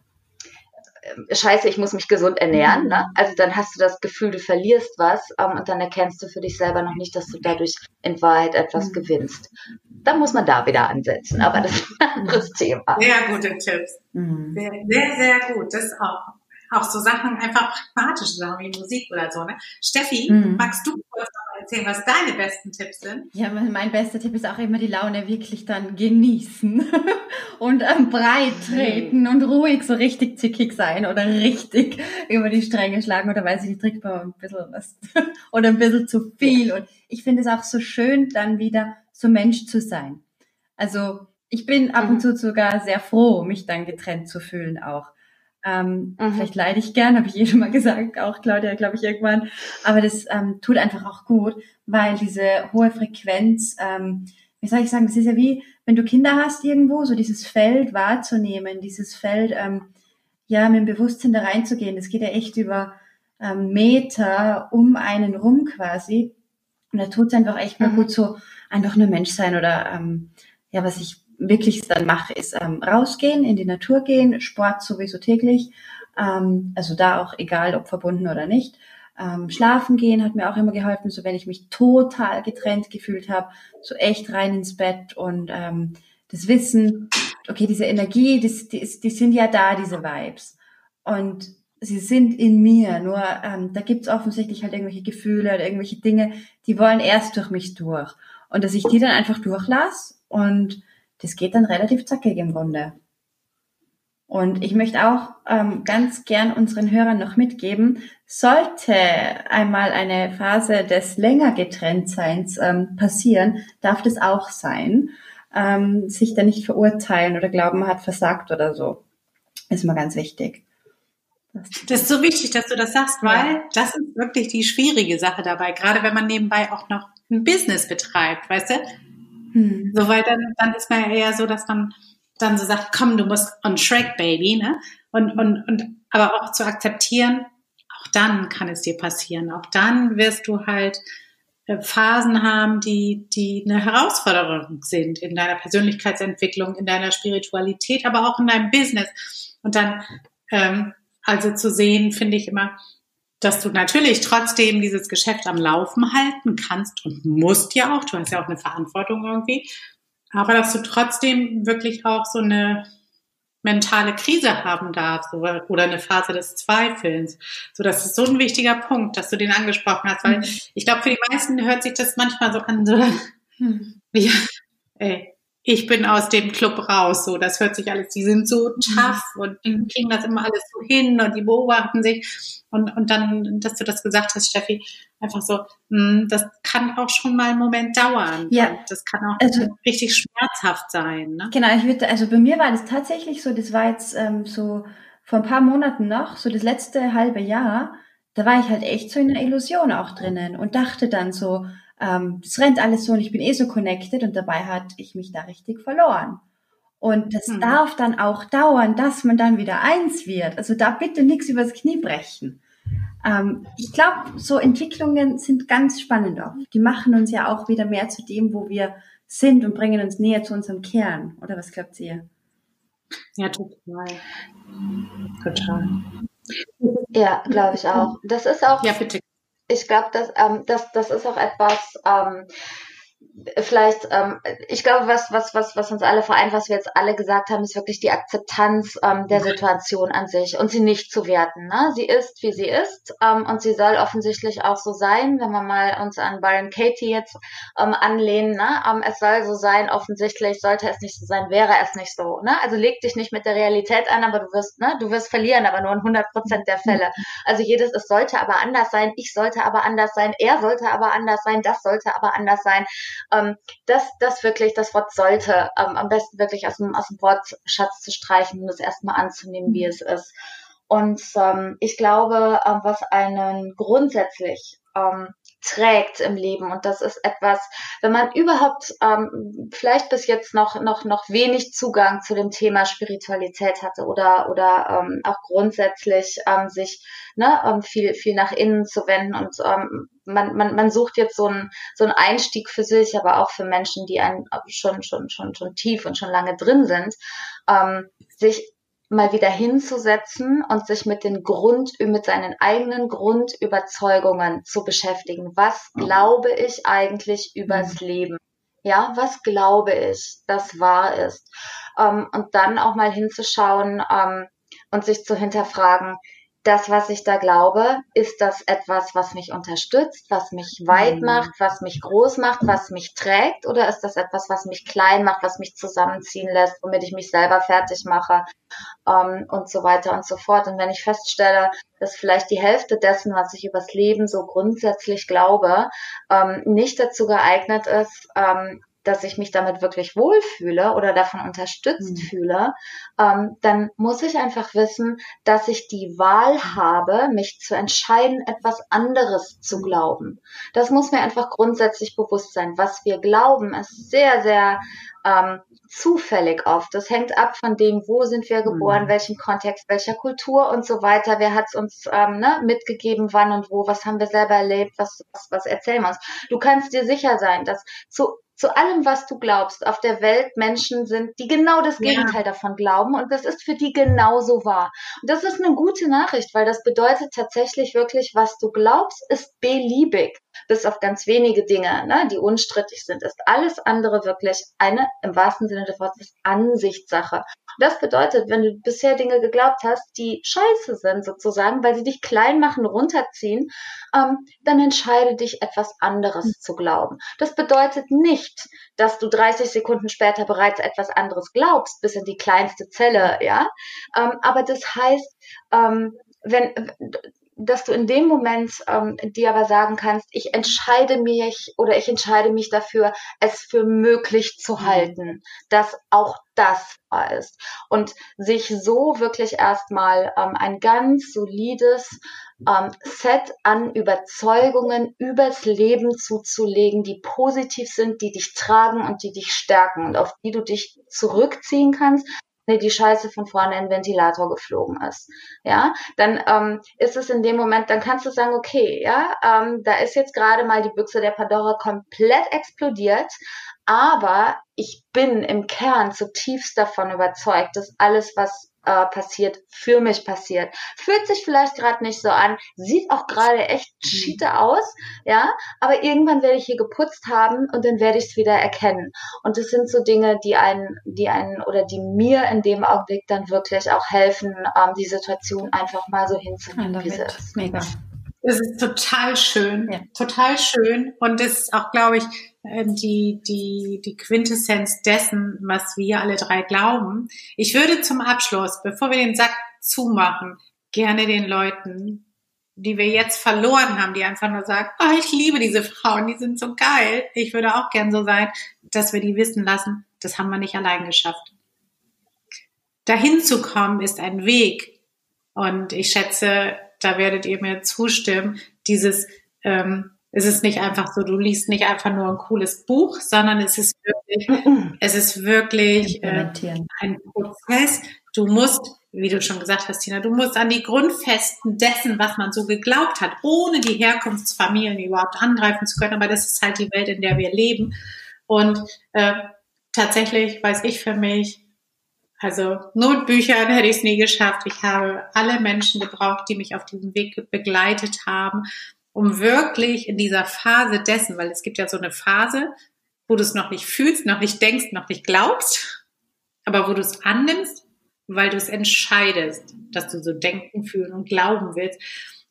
scheiße, ich muss mich gesund ernähren. Ne? Mhm. Also dann hast du das Gefühl, du verlierst was ähm, und dann erkennst du für dich selber noch nicht, dass du dadurch in Wahrheit etwas mhm. gewinnst. Dann muss man da wieder ansetzen, aber das ist ein anderes Thema. Sehr gute Tipps. Mhm. Sehr, sehr, sehr gut. Das auch. Auch so Sachen, einfach pragmatische Sachen wie Musik oder so. Ne? Steffi, mhm. magst du kurz noch erzählen, was deine besten Tipps sind? Ja, mein bester Tipp ist auch immer die Laune wirklich dann genießen [laughs] und am Breit treten und ruhig so richtig zickig sein oder richtig über die Stränge schlagen oder weiß ich nicht, trinkt man ein bisschen was [laughs] oder ein bisschen zu viel. Und ich finde es auch so schön, dann wieder so Mensch zu sein. Also ich bin ab und mhm. zu sogar sehr froh, mich dann getrennt zu fühlen auch. Ähm, mhm. Vielleicht leide ich gern, [laughs] habe ich eh schon mal gesagt, auch Claudia, glaube ich, irgendwann. Aber das ähm, tut einfach auch gut, weil diese hohe Frequenz, ähm, wie soll ich sagen, das ist ja wie, wenn du Kinder hast irgendwo, so dieses Feld wahrzunehmen, dieses Feld, ähm, ja, mit dem Bewusstsein da reinzugehen. Das geht ja echt über ähm, Meter um einen rum quasi. Und da tut es einfach echt mal mhm. gut so einfach nur Mensch sein oder ähm, ja, was ich wirklich dann mache, ist ähm, rausgehen, in die Natur gehen, Sport sowieso täglich, ähm, also da auch egal, ob verbunden oder nicht. Ähm, schlafen gehen hat mir auch immer geholfen, so wenn ich mich total getrennt gefühlt habe, so echt rein ins Bett und ähm, das Wissen, okay, diese Energie, die, die, die sind ja da, diese Vibes. Und sie sind in mir, nur ähm, da gibt's offensichtlich halt irgendwelche Gefühle oder irgendwelche Dinge, die wollen erst durch mich durch. Und dass ich die dann einfach durchlasse und das geht dann relativ zackig im Grunde. Und ich möchte auch ähm, ganz gern unseren Hörern noch mitgeben, sollte einmal eine Phase des länger Getrenntseins ähm, passieren, darf das auch sein. Ähm, sich da nicht verurteilen oder glauben, man hat versagt oder so. Ist mal ganz wichtig. Das ist so wichtig, dass du das sagst, weil ja. das ist wirklich die schwierige Sache dabei, gerade wenn man nebenbei auch noch ein Business betreibt, weißt du? Hm. So, weil dann, dann ist man ja eher so, dass man dann so sagt, komm, du musst on track, Baby, ne? Und, und, und aber auch zu akzeptieren, auch dann kann es dir passieren. Auch dann wirst du halt äh, Phasen haben, die, die eine Herausforderung sind in deiner Persönlichkeitsentwicklung, in deiner Spiritualität, aber auch in deinem Business. Und dann, ähm, also zu sehen, finde ich immer, dass du natürlich trotzdem dieses Geschäft am Laufen halten kannst und musst ja auch. Du hast ja auch eine Verantwortung irgendwie. Aber dass du trotzdem wirklich auch so eine mentale Krise haben darfst oder eine Phase des Zweifelns. So, das ist so ein wichtiger Punkt, dass du den angesprochen hast, weil mhm. ich glaube, für die meisten hört sich das manchmal so an, so, [laughs] mhm. ja, ey, ich bin aus dem Club raus. So, das hört sich alles, die sind so mhm. tough und die kriegen das immer alles so hin und die beobachten sich. Und, und dann, dass du das gesagt hast, Steffi, einfach so, mh, hm, das kann auch schon mal einen Moment dauern. Ja. Das kann auch also, richtig schmerzhaft sein. Ne? Genau, ich würde, also bei mir war das tatsächlich so, das war jetzt ähm, so vor ein paar Monaten noch, so das letzte halbe Jahr, da war ich halt echt so in einer Illusion auch drinnen und dachte dann so, ähm, es rennt alles so und ich bin eh so connected und dabei hat ich mich da richtig verloren. Und das hm. darf dann auch dauern, dass man dann wieder eins wird. Also da bitte nichts übers Knie brechen. Ähm, ich glaube, so Entwicklungen sind ganz spannend oft. Die machen uns ja auch wieder mehr zu dem, wo wir sind und bringen uns näher zu unserem Kern. Oder was glaubt ihr? Ja, total. Total. Ja, glaube ich auch. Das ist auch. Ja, bitte ich glaube, dass, ähm, das, das ist auch etwas, ähm, vielleicht, ähm, ich glaube, was, was, was, was uns alle vereint, was wir jetzt alle gesagt haben, ist wirklich die Akzeptanz ähm, der Situation an sich und sie nicht zu werten. Ne? Sie ist, wie sie ist ähm, und sie soll offensichtlich auch so sein, wenn wir mal uns an Byron Katie jetzt ähm, anlehnen. Ne? Ähm, es soll so sein, offensichtlich sollte es nicht so sein, wäre es nicht so. Ne? Also leg dich nicht mit der Realität an, aber du wirst, ne? du wirst verlieren, aber nur in 100 Prozent der Fälle. Also jedes, es sollte aber anders sein, ich sollte aber anders sein, er sollte aber anders sein, das sollte aber anders sein ähm, das, das wirklich, das Wort sollte, ähm, am besten wirklich aus dem, aus dem Wortschatz zu streichen und es erstmal anzunehmen, wie es ist. Und ähm, ich glaube, ähm, was einen grundsätzlich ähm, trägt im Leben. Und das ist etwas, wenn man überhaupt ähm, vielleicht bis jetzt noch, noch, noch wenig Zugang zu dem Thema Spiritualität hatte oder, oder ähm, auch grundsätzlich ähm, sich ne, ähm, viel, viel nach innen zu wenden. Und ähm, man, man, man sucht jetzt so einen, so einen Einstieg für sich, aber auch für Menschen, die einen schon, schon, schon, schon tief und schon lange drin sind, ähm, sich mal wieder hinzusetzen und sich mit den Grund, mit seinen eigenen Grundüberzeugungen zu beschäftigen. Was mhm. glaube ich eigentlich übers mhm. Leben? Ja, was glaube ich, das wahr ist? Ähm, und dann auch mal hinzuschauen ähm, und sich zu hinterfragen, das, was ich da glaube, ist das etwas, was mich unterstützt, was mich weit mhm. macht, was mich groß macht, was mich trägt, oder ist das etwas, was mich klein macht, was mich zusammenziehen lässt, womit ich mich selber fertig mache ähm, und so weiter und so fort. Und wenn ich feststelle, dass vielleicht die Hälfte dessen, was ich übers Leben so grundsätzlich glaube, ähm, nicht dazu geeignet ist, ähm, dass ich mich damit wirklich wohlfühle oder davon unterstützt mhm. fühle, ähm, dann muss ich einfach wissen, dass ich die Wahl habe, mich zu entscheiden, etwas anderes zu glauben. Das muss mir einfach grundsätzlich bewusst sein. Was wir glauben, ist sehr, sehr ähm, zufällig oft. Das hängt ab von dem, wo sind wir geboren, mhm. welchen Kontext, welcher Kultur und so weiter. Wer hat es uns ähm, ne, mitgegeben, wann und wo, was haben wir selber erlebt, was, was, was erzählen wir uns. Du kannst dir sicher sein, dass zu zu allem, was du glaubst, auf der Welt Menschen sind, die genau das Gegenteil ja. davon glauben und das ist für die genauso wahr. Und das ist eine gute Nachricht, weil das bedeutet tatsächlich wirklich, was du glaubst, ist beliebig, bis auf ganz wenige Dinge, ne, die unstrittig sind, ist alles andere wirklich eine, im wahrsten Sinne des Wortes, Ansichtssache. Das bedeutet, wenn du bisher Dinge geglaubt hast, die scheiße sind sozusagen, weil sie dich klein machen, runterziehen, ähm, dann entscheide dich, etwas anderes mhm. zu glauben. Das bedeutet nicht, dass du 30 Sekunden später bereits etwas anderes glaubst, bis in die kleinste Zelle, ja. Ähm, aber das heißt, ähm, wenn dass du in dem Moment ähm, dir aber sagen kannst, ich entscheide mich oder ich entscheide mich dafür, es für möglich zu mhm. halten, dass auch das wahr ist. Und sich so wirklich erstmal ähm, ein ganz solides ähm, Set an Überzeugungen übers Leben zuzulegen, die positiv sind, die dich tragen und die dich stärken und auf die du dich zurückziehen kannst, nee, die Scheiße von vorne in den Ventilator geflogen ist. Ja, dann ähm, ist es in dem Moment, dann kannst du sagen, okay, ja, ähm, da ist jetzt gerade mal die Büchse der Pandora komplett explodiert, aber ich bin im Kern zutiefst davon überzeugt, dass alles, was äh, passiert, für mich passiert. Fühlt sich vielleicht gerade nicht so an, sieht auch gerade echt mhm. schiete aus, ja, aber irgendwann werde ich hier geputzt haben und dann werde ich es wieder erkennen. Und das sind so Dinge, die einen, die einen oder die mir in dem Augenblick dann wirklich auch helfen, ähm, die Situation einfach mal so hinzunehmen, wie sie ist. Mega. Das ist total schön, ja. total schön. Und das ist auch, glaube ich, ähm, die, die, die Quintessenz dessen, was wir alle drei glauben. Ich würde zum Abschluss, bevor wir den Sack zumachen, gerne den Leuten, die wir jetzt verloren haben, die einfach nur sagen, oh, ich liebe diese Frauen, die sind so geil, ich würde auch gern so sein, dass wir die wissen lassen, das haben wir nicht allein geschafft. Dahin zu kommen ist ein Weg. Und ich schätze, da werdet ihr mir zustimmen, dieses ähm, es ist nicht einfach so, du liest nicht einfach nur ein cooles Buch, sondern es ist wirklich, es ist wirklich äh, ein Prozess. Du musst, wie du schon gesagt hast, Tina, du musst an die Grundfesten dessen, was man so geglaubt hat, ohne die Herkunftsfamilien überhaupt angreifen zu können. Aber das ist halt die Welt, in der wir leben. Und äh, tatsächlich weiß ich für mich, also Notbüchern hätte ich es nie geschafft. Ich habe alle Menschen gebraucht, die mich auf diesem Weg begleitet haben um wirklich in dieser Phase dessen, weil es gibt ja so eine Phase, wo du es noch nicht fühlst, noch nicht denkst, noch nicht glaubst, aber wo du es annimmst, weil du es entscheidest, dass du so denken, fühlen und glauben willst.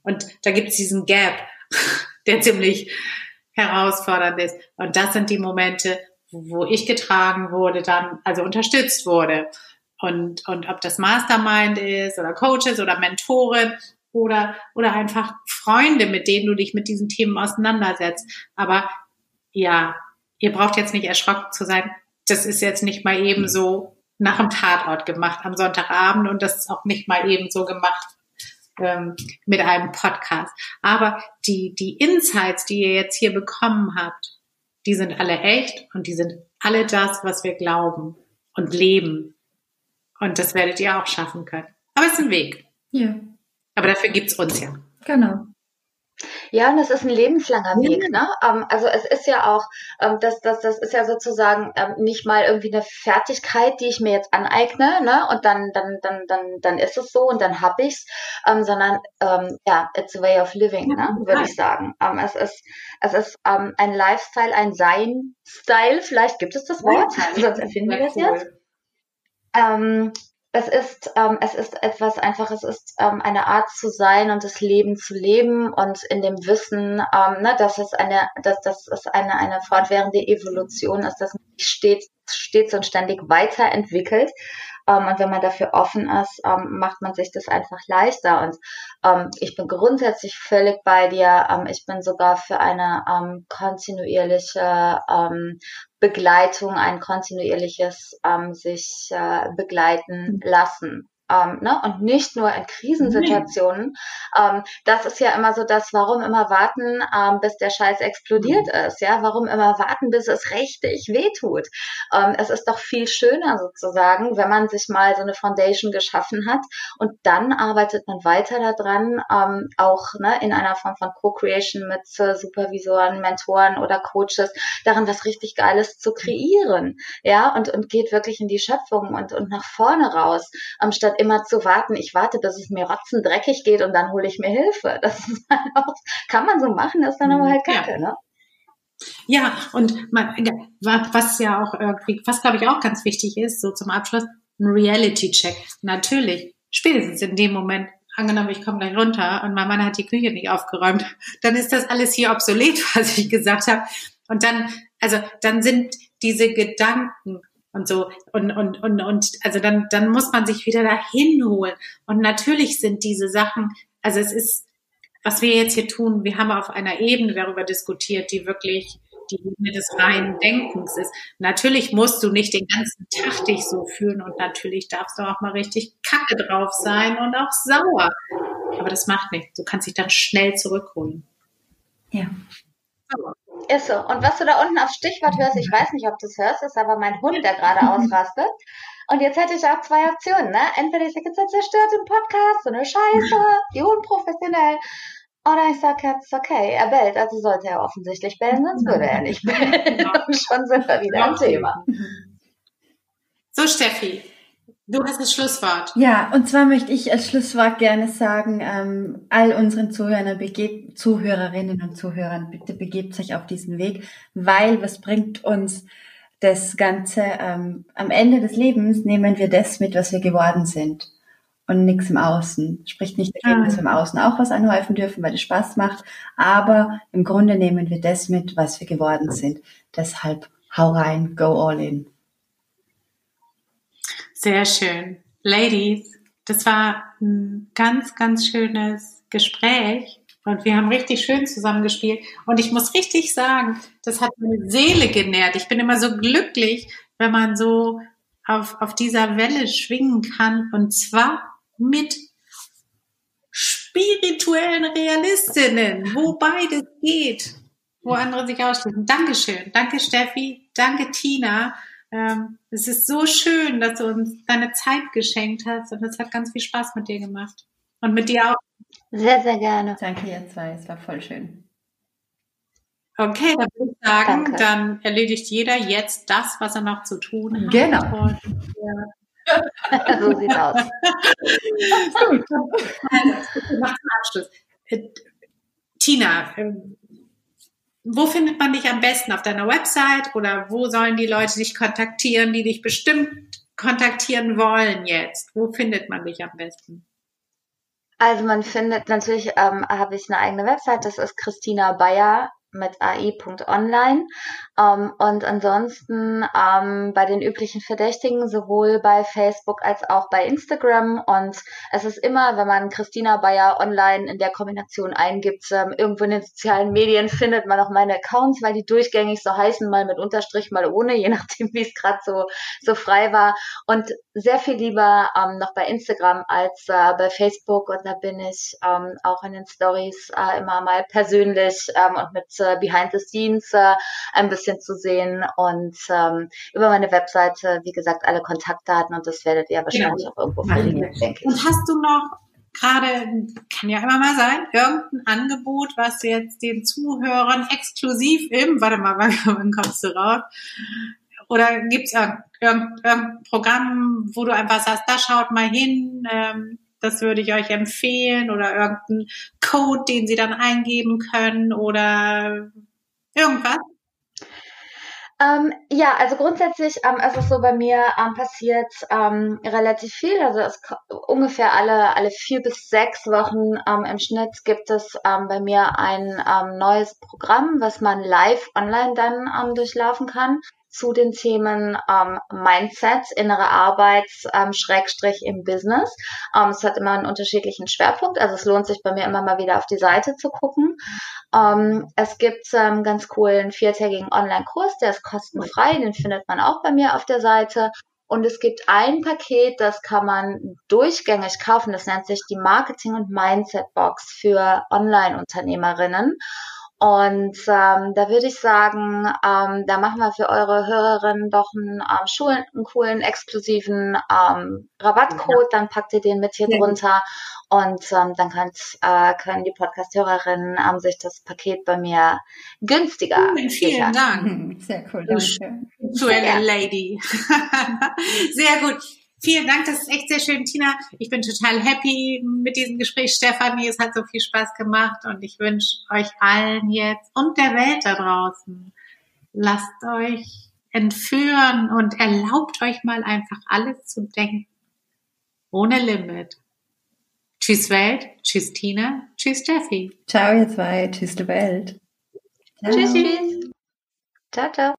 Und da gibt es diesen Gap, [laughs] der ziemlich herausfordernd ist. Und das sind die Momente, wo ich getragen wurde, dann, also unterstützt wurde. Und, und ob das Mastermind ist oder Coaches oder Mentoren oder, oder einfach Freunde, mit denen du dich mit diesen Themen auseinandersetzt. Aber ja, ihr braucht jetzt nicht erschrocken zu sein. Das ist jetzt nicht mal eben so nach dem Tatort gemacht am Sonntagabend und das ist auch nicht mal eben so gemacht ähm, mit einem Podcast. Aber die, die Insights, die ihr jetzt hier bekommen habt, die sind alle echt und die sind alle das, was wir glauben und leben. Und das werdet ihr auch schaffen können. Aber es ist ein Weg. Ja. Aber dafür gibt's uns ja. Genau. Ja, und das ist ein lebenslanger Weg, ne? Ähm, also es ist ja auch, ähm, das, das, das ist ja sozusagen ähm, nicht mal irgendwie eine Fertigkeit, die ich mir jetzt aneigne, ne? Und dann, dann, dann, dann, dann ist es so und dann hab ich's, ähm, sondern ähm, ja, it's a way of living, ne? Würde ich sagen. Ähm, es ist, es ist ähm, ein Lifestyle, ein Sein-Style, vielleicht gibt es das Wort, sonst erfinden wir das jetzt. Ähm, es ist, ähm, es ist etwas einfach, es ist ähm, eine Art zu sein und das Leben zu leben und in dem Wissen, ähm, ne, dass es eine, dass das ist eine, eine fortwährende Evolution ist, dass man stets, stets und ständig weiterentwickelt. ähm, und wenn man dafür offen ist, ähm, macht man sich das einfach leichter. Und ähm, ich bin grundsätzlich völlig bei dir. Ähm, ich bin sogar für eine ähm, kontinuierliche ähm, Begleitung, ein kontinuierliches ähm, sich äh, begleiten lassen ähm, ne? und nicht nur in Krisensituationen. Ähm, das ist ja immer so das, warum immer warten, ähm, bis der Scheiß explodiert mhm. ist, ja, warum immer warten, bis es richtig wehtut. Ähm, es ist doch viel schöner sozusagen, wenn man sich mal so eine Foundation geschaffen hat und dann arbeitet man weiter daran, ähm, auch ne, in einer Form von Co-Creation mit äh, Supervisoren, Mentoren oder Coaches, daran was richtig Geiles zu kreieren, ja, und, und geht wirklich in die Schöpfung und, und nach vorne raus, ähm, statt immer zu warten, ich warte, bis es mir rotzendreckig geht und dann hole ich mir Hilfe. Das [laughs] ist halt auch, kann man so machen, ist dann aber halt kacke, ja. ne? Ja, und man, was ja auch irgendwie, was glaube ich auch ganz wichtig ist, so zum Abschluss, ein Reality-Check. Natürlich, spätestens in dem Moment, angenommen, ich komme gleich runter und mein Mann hat die Küche nicht aufgeräumt, dann ist das alles hier obsolet, [laughs] was ich gesagt habe. Und dann, also dann sind diese Gedanken und so und und und und also dann dann muss man sich wieder dahin holen und natürlich sind diese Sachen also es ist was wir jetzt hier tun wir haben auf einer Ebene darüber diskutiert die wirklich die Ebene des reinen Denkens ist. Natürlich musst du nicht den ganzen Tag dich so fühlen und natürlich darfst du auch mal richtig kacke drauf sein und auch sauer. Aber das macht nichts. Du kannst dich dann schnell zurückholen. Ja. So. Ist so. Und was du da unten auf Stichwort hörst, ich weiß nicht, ob du es hörst, ist aber mein Hund, der gerade ausrastet. Und jetzt hätte ich auch zwei Optionen, ne? Entweder ich sage jetzt, er zerstört den Podcast, so eine Scheiße, [laughs] die unprofessionell. Oder ich sage jetzt, okay, er bellt, also sollte er offensichtlich bellen, sonst würde er nicht [laughs] bellen. Und [laughs] schon sind wir wieder am Thema. So, Steffi, Du hast das Schlusswort. Ja, und zwar möchte ich als Schlusswort gerne sagen, ähm, all unseren Zuhörern, begebt, Zuhörerinnen und Zuhörern, bitte begebt euch auf diesen Weg, weil was bringt uns das Ganze? Ähm, am Ende des Lebens nehmen wir das mit, was wir geworden sind und nichts im Außen. Spricht nicht dagegen, dass wir im Außen auch was anhäufen dürfen, weil es Spaß macht, aber im Grunde nehmen wir das mit, was wir geworden sind. Deshalb hau rein, go all in. Sehr schön. Ladies, das war ein ganz, ganz schönes Gespräch und wir haben richtig schön zusammengespielt. Und ich muss richtig sagen, das hat meine Seele genährt. Ich bin immer so glücklich, wenn man so auf, auf dieser Welle schwingen kann und zwar mit spirituellen Realistinnen, wo beides geht, wo andere sich ausschließen. Dankeschön. Danke Steffi. Danke Tina. Ähm, es ist so schön, dass du uns deine Zeit geschenkt hast und es hat ganz viel Spaß mit dir gemacht. Und mit dir auch. Sehr, sehr gerne. Danke, ihr zwei. Es war voll schön. Okay, dann würde ich sagen, Danke. dann erledigt jeder jetzt das, was er noch zu tun hat. Genau. Und, ja. so sieht's aus. Gut. Also, zum Abschluss. Äh, Tina, ähm, wo findet man dich am besten? Auf deiner Website oder wo sollen die Leute dich kontaktieren, die dich bestimmt kontaktieren wollen jetzt? Wo findet man dich am besten? Also man findet natürlich, ähm, habe ich eine eigene Website, das ist Christina Bayer mit ai.online. Ähm, und ansonsten ähm, bei den üblichen Verdächtigen, sowohl bei Facebook als auch bei Instagram. Und es ist immer, wenn man Christina Bayer online in der Kombination eingibt, ähm, irgendwo in den sozialen Medien findet man auch meine Accounts, weil die durchgängig so heißen, mal mit Unterstrich, mal ohne, je [laughs] nachdem, wie es gerade so, so frei war. Und sehr viel lieber noch bei Instagram als äh, bei Facebook. Und da bin ich auch in den Stories äh, immer mal persönlich und mit äh, Behind the Scenes ein bisschen zu sehen und ähm, über meine Webseite, wie gesagt, alle Kontaktdaten und das werdet ihr wahrscheinlich genau. auch irgendwo finden, denke ich. Und hast du noch gerade, kann ja immer mal sein, irgendein Angebot, was jetzt den Zuhörern exklusiv im, warte mal, [laughs] wann kommst du raus? Oder gibt's irgendein, irgendein Programm, wo du einfach sagst, da schaut mal hin, ähm, das würde ich euch empfehlen oder irgendeinen Code, den sie dann eingeben können oder irgendwas? Ähm, ja, also grundsätzlich ähm, ist es so bei mir ähm, passiert ähm, relativ viel. Also es ungefähr alle alle vier bis sechs Wochen ähm, im Schnitt gibt es ähm, bei mir ein ähm, neues Programm, was man live online dann ähm, durchlaufen kann zu den Themen ähm, Mindset, innere Arbeit, ähm, Schrägstrich im Business. Ähm, es hat immer einen unterschiedlichen Schwerpunkt, also es lohnt sich bei mir immer mal wieder auf die Seite zu gucken. Ähm, es gibt ähm, ganz coolen viertägigen Online-Kurs, der ist kostenfrei, den findet man auch bei mir auf der Seite. Und es gibt ein Paket, das kann man durchgängig kaufen. Das nennt sich die Marketing- und Mindset-Box für Online-Unternehmerinnen. Und ähm, da würde ich sagen, ähm, da machen wir für eure Hörerinnen doch einen, ähm, einen coolen, exklusiven ähm, Rabattcode. Dann packt ihr den mit hier ja. drunter und ähm, dann könnt, äh, können die Podcast-Hörerinnen ähm, sich das Paket bei mir günstiger Vielen, vielen Dank. Sehr cool, danke. Duelle Lady. [laughs] Sehr gut. Vielen Dank, das ist echt sehr schön, Tina. Ich bin total happy mit diesem Gespräch, Stefanie. Es hat so viel Spaß gemacht und ich wünsche euch allen jetzt und der Welt da draußen, lasst euch entführen und erlaubt euch mal einfach alles zu denken. Ohne Limit. Tschüss Welt, tschüss Tina, tschüss Steffi. Ciao ihr zwei, tschüss die Welt. Ciao. Tschüss, tschüss. Ciao, ciao.